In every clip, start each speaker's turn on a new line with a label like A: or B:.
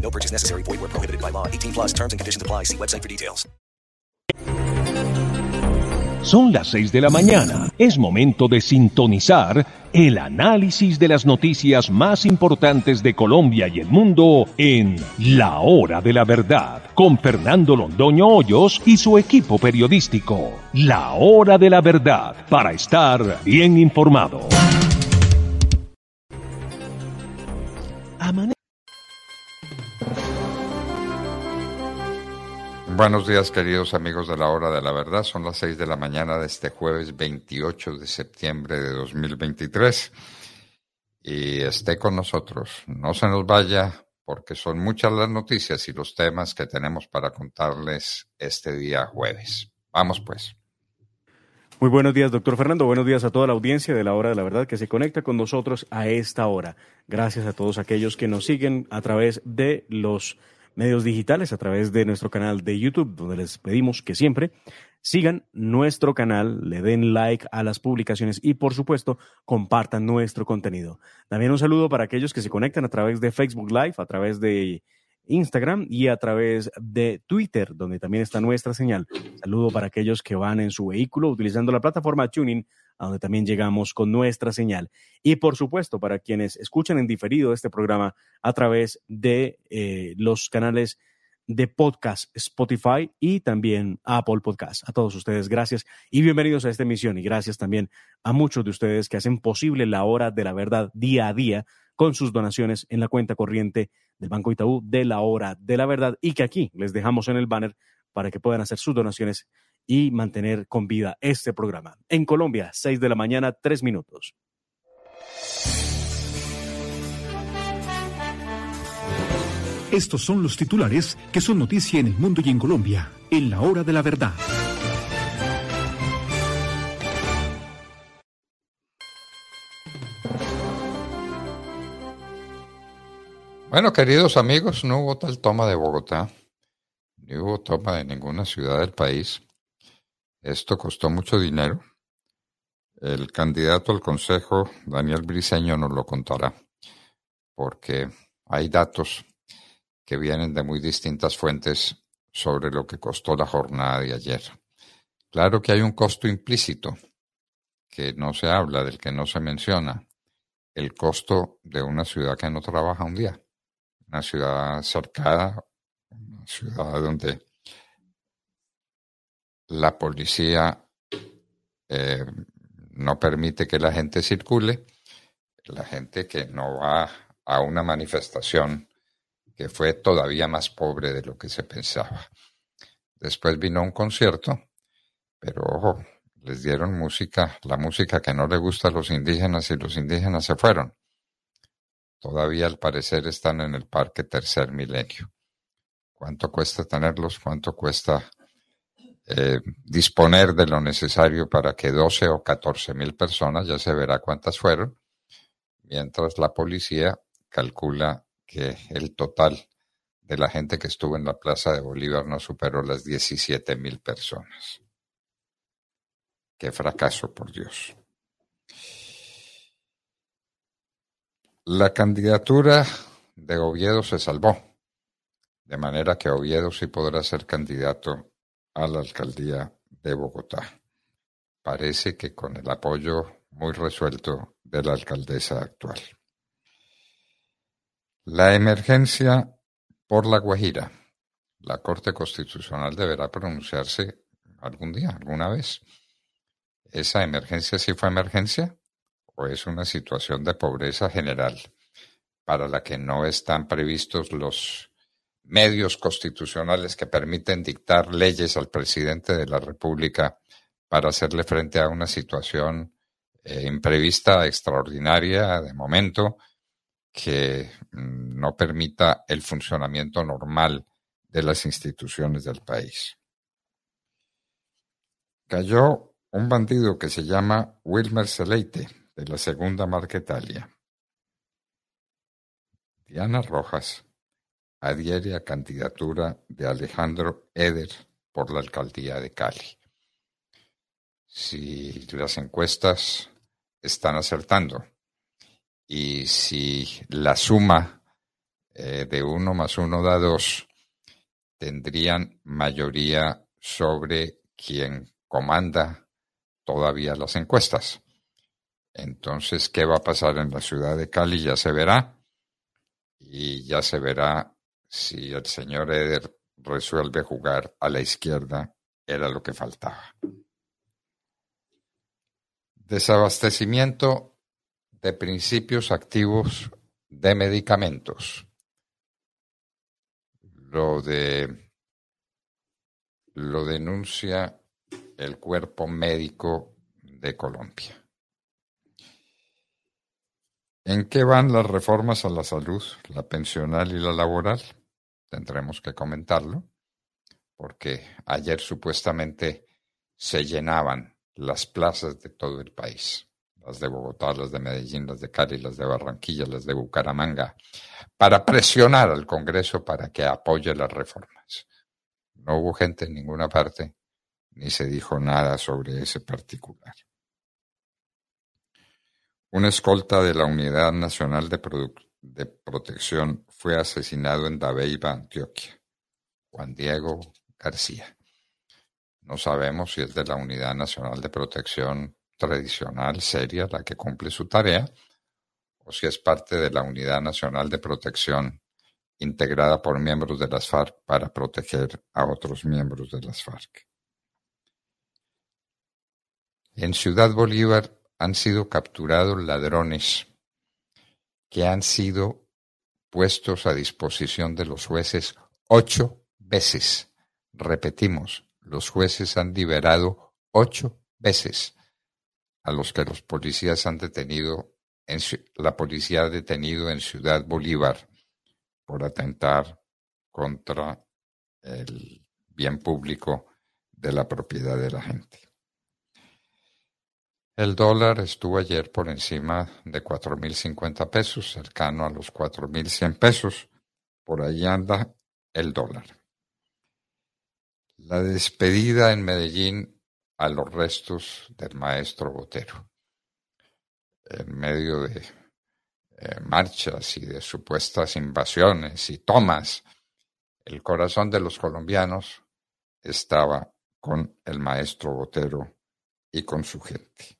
A: No purchase necessary. Void where prohibited by law. 18 plus terms and conditions apply. See website for details.
B: Son las 6 de la mañana. Es momento de sintonizar el análisis de las noticias más importantes de Colombia y el mundo en La Hora de la Verdad con Fernando Londoño Hoyos y su equipo periodístico. La Hora de la Verdad para estar bien informado.
C: Buenos días, queridos amigos de la hora de la verdad. Son las 6 de la mañana de este jueves 28 de septiembre de 2023. Y esté con nosotros. No se nos vaya porque son muchas las noticias y los temas que tenemos para contarles este día jueves. Vamos pues.
D: Muy buenos días, doctor Fernando. Buenos días a toda la audiencia de la hora de la verdad que se conecta con nosotros a esta hora. Gracias a todos aquellos que nos siguen a través de los medios digitales, a través de nuestro canal de YouTube, donde les pedimos que siempre sigan nuestro canal, le den like a las publicaciones y, por supuesto, compartan nuestro contenido. También un saludo para aquellos que se conectan a través de Facebook Live, a través de Instagram y a través de Twitter, donde también está nuestra señal. Saludo para aquellos que van en su vehículo utilizando la plataforma Tuning, a donde también llegamos con nuestra señal. Y por supuesto, para quienes escuchan en diferido este programa a través de eh, los canales de podcast Spotify y también Apple Podcast. A todos ustedes, gracias y bienvenidos a esta emisión y gracias también a muchos de ustedes que hacen posible la hora de la verdad día a día con sus donaciones en la cuenta corriente del Banco Itaú de la hora de la verdad y que aquí les dejamos en el banner para que puedan hacer sus donaciones y mantener con vida este programa. En Colombia, 6 de la mañana, 3 minutos.
E: Estos son los titulares que son noticia en el mundo y en Colombia, en la hora de la verdad.
C: Bueno, queridos amigos, no hubo tal toma de Bogotá, ni hubo toma de ninguna ciudad del país. Esto costó mucho dinero. El candidato al Consejo, Daniel Briceño, nos lo contará, porque hay datos que vienen de muy distintas fuentes sobre lo que costó la jornada de ayer. Claro que hay un costo implícito que no se habla, del que no se menciona, el costo de una ciudad que no trabaja un día, una ciudad cercada, una ciudad donde la policía eh, no permite que la gente circule, la gente que no va a una manifestación que fue todavía más pobre de lo que se pensaba. Después vino un concierto, pero ojo, les dieron música, la música que no le gusta a los indígenas y los indígenas se fueron. Todavía al parecer están en el Parque Tercer Milenio. ¿Cuánto cuesta tenerlos? ¿Cuánto cuesta eh, disponer de lo necesario para que 12 o 14 mil personas, ya se verá cuántas fueron, mientras la policía calcula que el total de la gente que estuvo en la Plaza de Bolívar no superó las 17 mil personas. Qué fracaso, por Dios. La candidatura de Oviedo se salvó, de manera que Oviedo sí podrá ser candidato a la alcaldía de Bogotá. Parece que con el apoyo muy resuelto de la alcaldesa actual. La emergencia por la Guajira. La Corte Constitucional deberá pronunciarse algún día, alguna vez. ¿Esa emergencia sí fue emergencia o es una situación de pobreza general para la que no están previstos los medios constitucionales que permiten dictar leyes al presidente de la República para hacerle frente a una situación eh, imprevista, extraordinaria, de momento, que mm, no permita el funcionamiento normal de las instituciones del país. Cayó un bandido que se llama Wilmer Seleite, de la segunda Marquetalia. Diana Rojas adhiere a candidatura de Alejandro Eder por la alcaldía de Cali. Si las encuestas están acertando y si la suma eh, de uno más uno da dos, tendrían mayoría sobre quien comanda todavía las encuestas. Entonces, ¿qué va a pasar en la ciudad de Cali? Ya se verá. Y ya se verá si el señor Eder resuelve jugar a la izquierda. Era lo que faltaba. Desabastecimiento de principios activos de medicamentos. Lo de lo denuncia el cuerpo médico de Colombia. ¿En qué van las reformas a la salud, la pensional y la laboral? Tendremos que comentarlo, porque ayer supuestamente se llenaban las plazas de todo el país, las de Bogotá, las de Medellín, las de Cali, las de Barranquilla, las de Bucaramanga, para presionar al Congreso para que apoye las reformas. No hubo gente en ninguna parte, ni se dijo nada sobre ese particular. Un escolta de la Unidad Nacional de, Protección fue asesinado en Dabeiba, Antioquia. Juan Diego García. No sabemos si es de la Unidad Nacional de Protección tradicional, seria, la que cumple su tarea, o si es parte de la Unidad Nacional de Protección integrada por miembros de las FARC para proteger a otros miembros de las FARC. En Ciudad Bolívar han sido capturados ladrones que han sido puestos a disposición de los jueces ocho veces. Repetimos, los jueces han liberado ocho veces a los que los policías han detenido, en, la policía ha detenido en Ciudad Bolívar por atentar contra el bien público de la propiedad de la gente. El dólar estuvo ayer por encima de cuatro mil cincuenta pesos, cercano a los cuatro mil cien pesos. Por ahí anda el dólar. La despedida en Medellín a los restos del maestro Botero. En medio de eh, marchas y de supuestas invasiones y tomas, el corazón de los colombianos estaba con el maestro Botero y con su gente.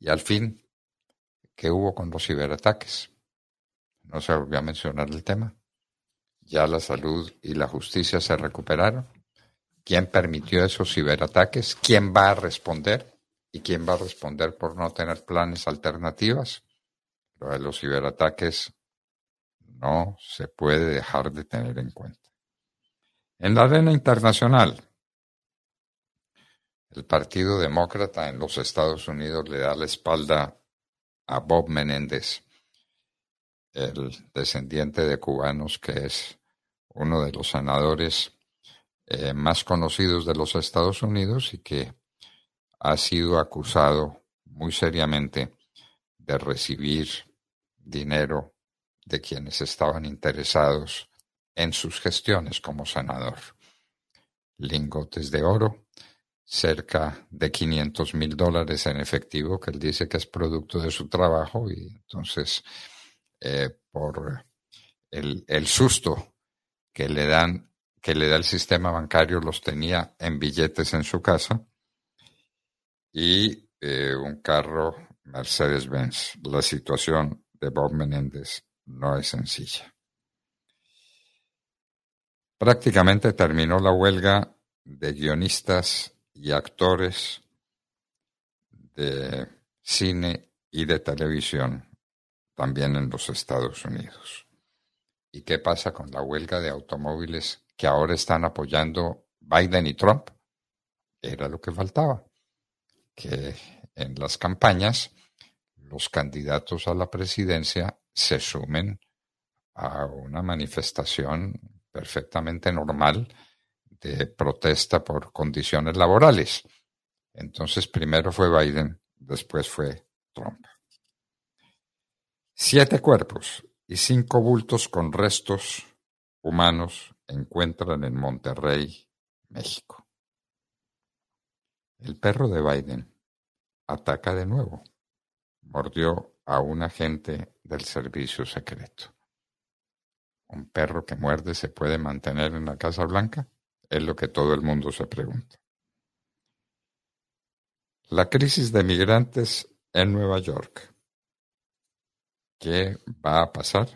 C: Y al fin, ¿qué hubo con los ciberataques? No se volvió a mencionar el tema. Ya la salud y la justicia se recuperaron. ¿Quién permitió esos ciberataques? ¿Quién va a responder? ¿Y quién va a responder por no tener planes alternativas? Lo de los ciberataques no se puede dejar de tener en cuenta. En la arena internacional, el Partido Demócrata en los Estados Unidos le da la espalda a Bob Menéndez, el descendiente de cubanos que es uno de los senadores eh, más conocidos de los Estados Unidos y que ha sido acusado muy seriamente de recibir dinero de quienes estaban interesados en sus gestiones como senador. Lingotes de oro, cerca de 500 mil dólares en efectivo, que él dice que es producto de su trabajo y entonces eh, por el, el, susto que le dan, que le da el sistema bancario, los tenía en billetes en su casa y eh, un carro Mercedes-Benz. La situación de Bob Menéndez no es sencilla. Prácticamente terminó la huelga de guionistas y actores de cine y de televisión también en los Estados Unidos. ¿Y qué pasa con la huelga de automóviles que ahora están apoyando Biden y Trump? Era lo que faltaba, que en las campañas los candidatos a la presidencia se sumen a una manifestación perfectamente normal de protesta por condiciones laborales. Entonces primero fue Biden, después fue Trump. Siete cuerpos y cinco bultos con restos humanos encuentran en Monterrey, México. El perro de Biden ataca de nuevo. Mordió a un agente del servicio secreto. ¿Un perro que muerde se puede mantener en la Casa Blanca? Es lo que todo el mundo se pregunta. La crisis de migrantes en Nueva York. ¿Qué va a pasar?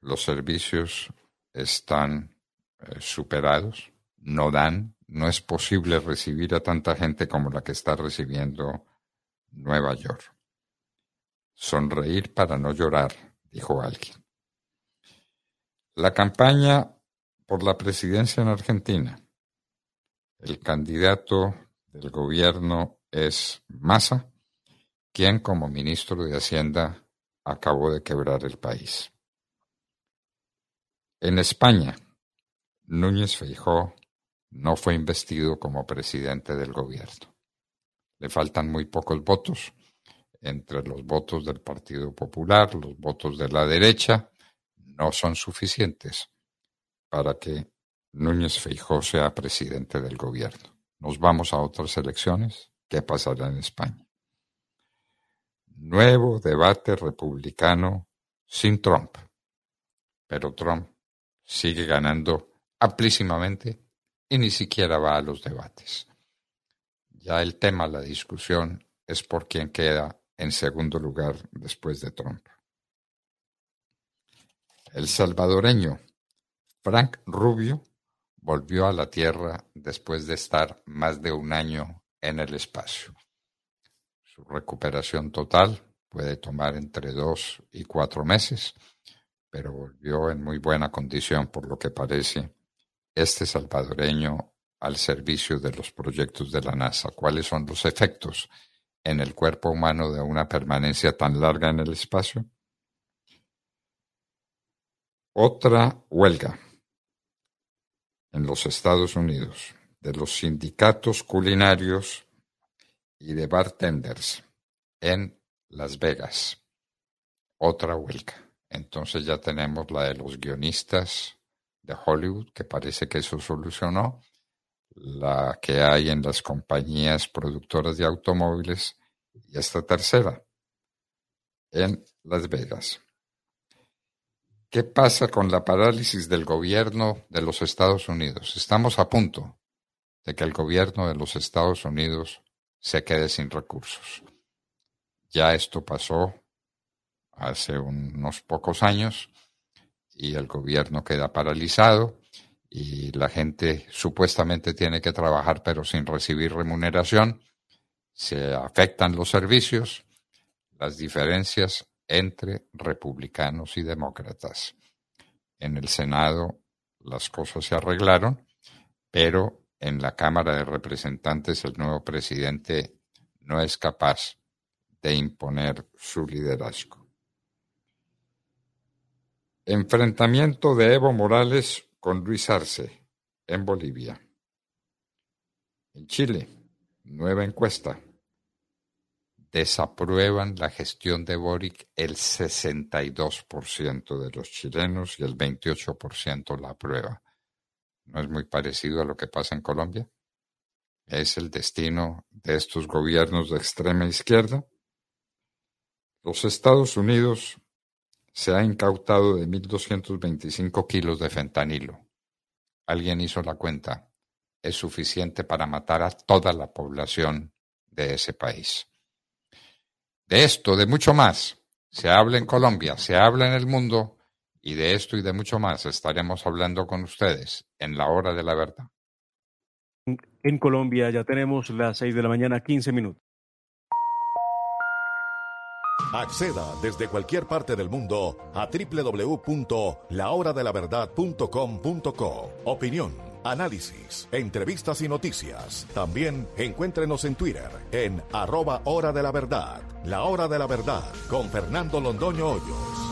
C: Los servicios están eh, superados, no dan, no es posible recibir a tanta gente como la que está recibiendo Nueva York. Sonreír para no llorar, dijo alguien. La campaña por la presidencia en Argentina. El candidato del gobierno es Massa, quien como ministro de Hacienda acabó de quebrar el país. En España, Núñez Feijó no fue investido como presidente del gobierno. Le faltan muy pocos votos, entre los votos del Partido Popular, los votos de la derecha, no son suficientes para que Núñez Feijó sea presidente del gobierno. Nos vamos a otras elecciones. ¿Qué pasará en España? Nuevo debate republicano sin Trump. Pero Trump sigue ganando amplísimamente y ni siquiera va a los debates. Ya el tema, la discusión, es por quién queda en segundo lugar después de Trump. El salvadoreño Frank Rubio volvió a la Tierra después de estar más de un año en el espacio. Su recuperación total puede tomar entre dos y cuatro meses, pero volvió en muy buena condición por lo que parece este salvadoreño al servicio de los proyectos de la NASA. ¿Cuáles son los efectos en el cuerpo humano de una permanencia tan larga en el espacio? Otra huelga en los Estados Unidos de los sindicatos culinarios y de bartenders en Las Vegas. Otra huelga. Entonces ya tenemos la de los guionistas de Hollywood, que parece que eso solucionó, la que hay en las compañías productoras de automóviles y esta tercera en Las Vegas. ¿Qué pasa con la parálisis del gobierno de los Estados Unidos? Estamos a punto de que el gobierno de los Estados Unidos se quede sin recursos. Ya esto pasó hace unos pocos años y el gobierno queda paralizado y la gente supuestamente tiene que trabajar pero sin recibir remuneración. Se afectan los servicios, las diferencias entre republicanos y demócratas. En el Senado las cosas se arreglaron, pero en la Cámara de Representantes el nuevo presidente no es capaz de imponer su liderazgo. Enfrentamiento de Evo Morales con Luis Arce en Bolivia. En Chile, nueva encuesta desaprueban la gestión de Boric el 62% de los chilenos y el 28% la aprueba. ¿No es muy parecido a lo que pasa en Colombia? ¿Es el destino de estos gobiernos de extrema izquierda? Los Estados Unidos se ha incautado de 1.225 kilos de fentanilo. Alguien hizo la cuenta. Es suficiente para matar a toda la población de ese país. De esto, de mucho más, se habla en Colombia, se habla en el mundo, y de esto y de mucho más estaremos hablando con ustedes en la hora de la verdad.
D: En Colombia ya tenemos las 6 de la mañana, 15 minutos.
F: Acceda desde cualquier parte del mundo a www.lahoradelaverdad.com.co. Opinión, análisis, entrevistas y noticias. También encuéntrenos en Twitter en arroba hora de la verdad. La hora de la verdad con Fernando Londoño Hoyos.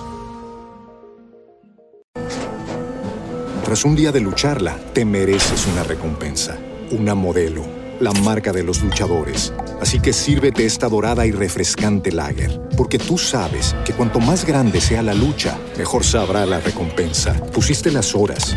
G: Tras un día de lucharla, te mereces una recompensa, una modelo, la marca de los luchadores. Así que sírvete esta dorada y refrescante lager, porque tú sabes que cuanto más grande sea la lucha, mejor sabrá la recompensa. Pusiste las horas,